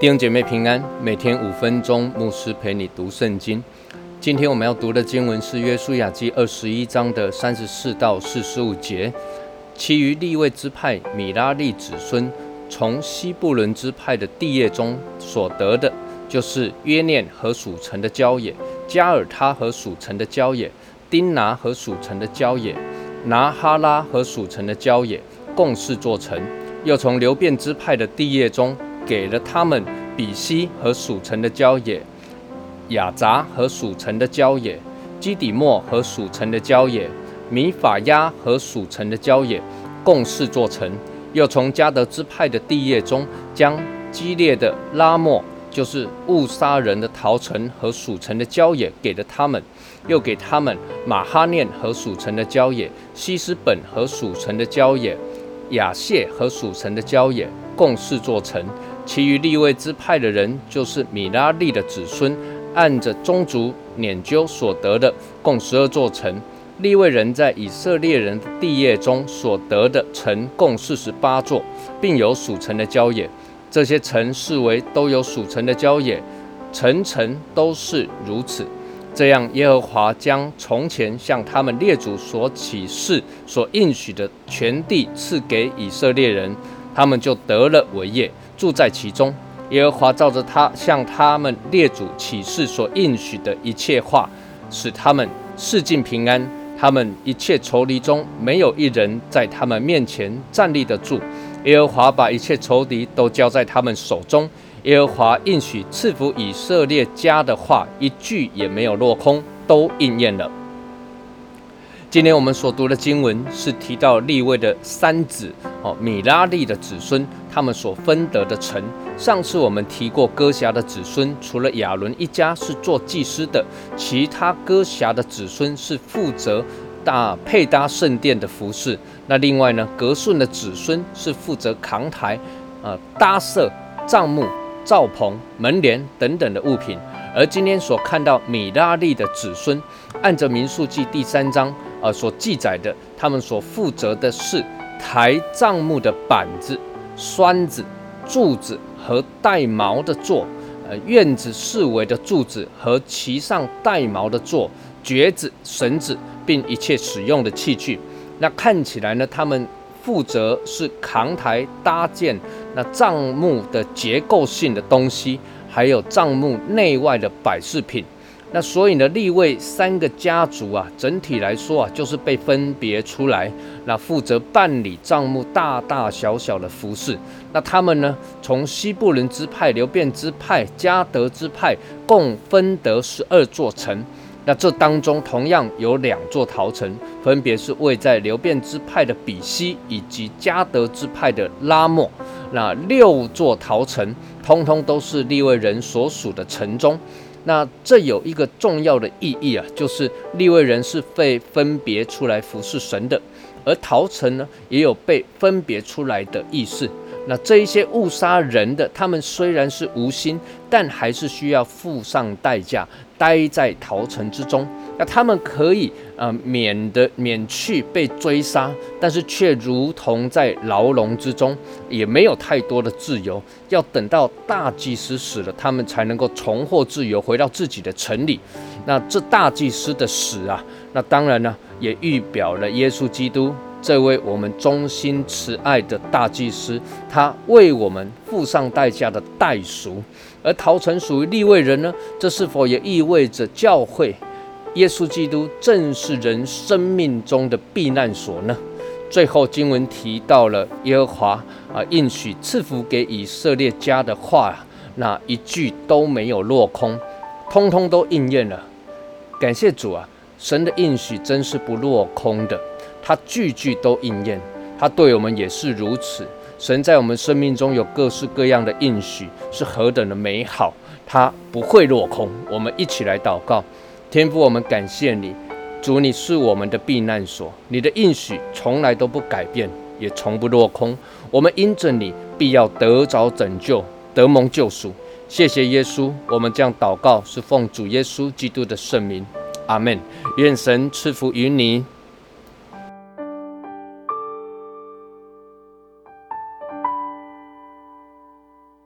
弟兄姐妹平安，每天五分钟，牧师陪你读圣经。今天我们要读的经文是约书亚记二十一章的三十四到四十五节。其余立位支派米拉利子孙从西布伦支派的地业中所得的，就是约念和属城的郊野，加尔他和属城的郊野，丁拿和属城的郊野，拿哈拉和属城的郊野，共四座城。又从流变支派的地业中。给了他们比西和属城的郊野，雅杂和属城的郊野，基底莫和属城的郊野，米法亚和属城的郊野，共四座城。又从加德支派的地业中，将激烈的拉莫，就是误杀人的陶城和属城的郊野，给了他们。又给他们马哈念和属城的郊野，西斯本和属城的郊野，雅谢和属城的郊野，共四座城。其余立位支派的人，就是米拉利的子孙，按着宗族撵究所得的，共十二座城。立位人在以色列人的地业中所得的城，共四十八座，并有属城的郊野。这些城视为都有属城的郊野，层层都是如此。这样，耶和华将从前向他们列祖所启示、所应许的全地赐给以色列人，他们就得了为业。住在其中，耶和华照着他向他们列祖启示所应许的一切话，使他们世尽平安。他们一切仇敌中没有一人在他们面前站立得住。耶和华把一切仇敌都交在他们手中。耶和华应许赐福以色列家的话，一句也没有落空，都应验了。今天我们所读的经文是提到立位的三子哦，米拉利的子孙，他们所分得的城。上次我们提过，哥辖的子孙除了亚伦一家是做祭司的，其他哥辖的子孙是负责大配搭圣殿的服饰。那另外呢，格顺的子孙是负责扛台、呃搭设帐幕、罩棚、门帘等等的物品。而今天所看到米拉利的子孙，按着民数记第三章。呃，所记载的，他们所负责的是抬帐幕的板子、栓子、柱子和带毛的座，呃，院子四围的柱子和其上带毛的座、橛子、绳子，并一切使用的器具。那看起来呢，他们负责是扛抬搭建那帐幕的结构性的东西，还有帐幕内外的摆饰品。那所以呢，立位三个家族啊，整体来说啊，就是被分别出来，那负责办理账目大大小小的服饰。那他们呢，从西部伦支派、流变支派、加德支派，共分得十二座城。那这当中同样有两座陶城，分别是位在流变支派的比西以及加德支派的拉莫。那六座陶城，通通都是立位人所属的城中。那这有一个重要的意义啊，就是立位人是被分别出来服侍神的，而陶城呢也有被分别出来的意思。那这一些误杀人的，他们虽然是无心，但还是需要付上代价，待在逃城之中。那他们可以呃免得免去被追杀，但是却如同在牢笼之中，也没有太多的自由。要等到大祭司死了，他们才能够重获自由，回到自己的城里。那这大祭司的死啊，那当然呢，也预表了耶稣基督这位我们忠心慈爱的大祭司，他为我们付上代价的代赎。而逃城属于立位人呢，这是否也意味着教会？耶稣基督正是人生命中的避难所呢。最后经文提到了耶和华啊应许赐福给以色列家的话，那一句都没有落空，通通都应验了。感谢主啊，神的应许真是不落空的，他句句都应验。他对我们也是如此。神在我们生命中有各式各样的应许，是何等的美好，他不会落空。我们一起来祷告。天父，我们感谢你，主，你是我们的避难所，你的应许从来都不改变，也从不落空。我们因着你，必要得着拯救，得蒙救赎。谢谢耶稣，我们这样祷告是奉主耶稣基督的圣名，阿门。愿神赐福于你。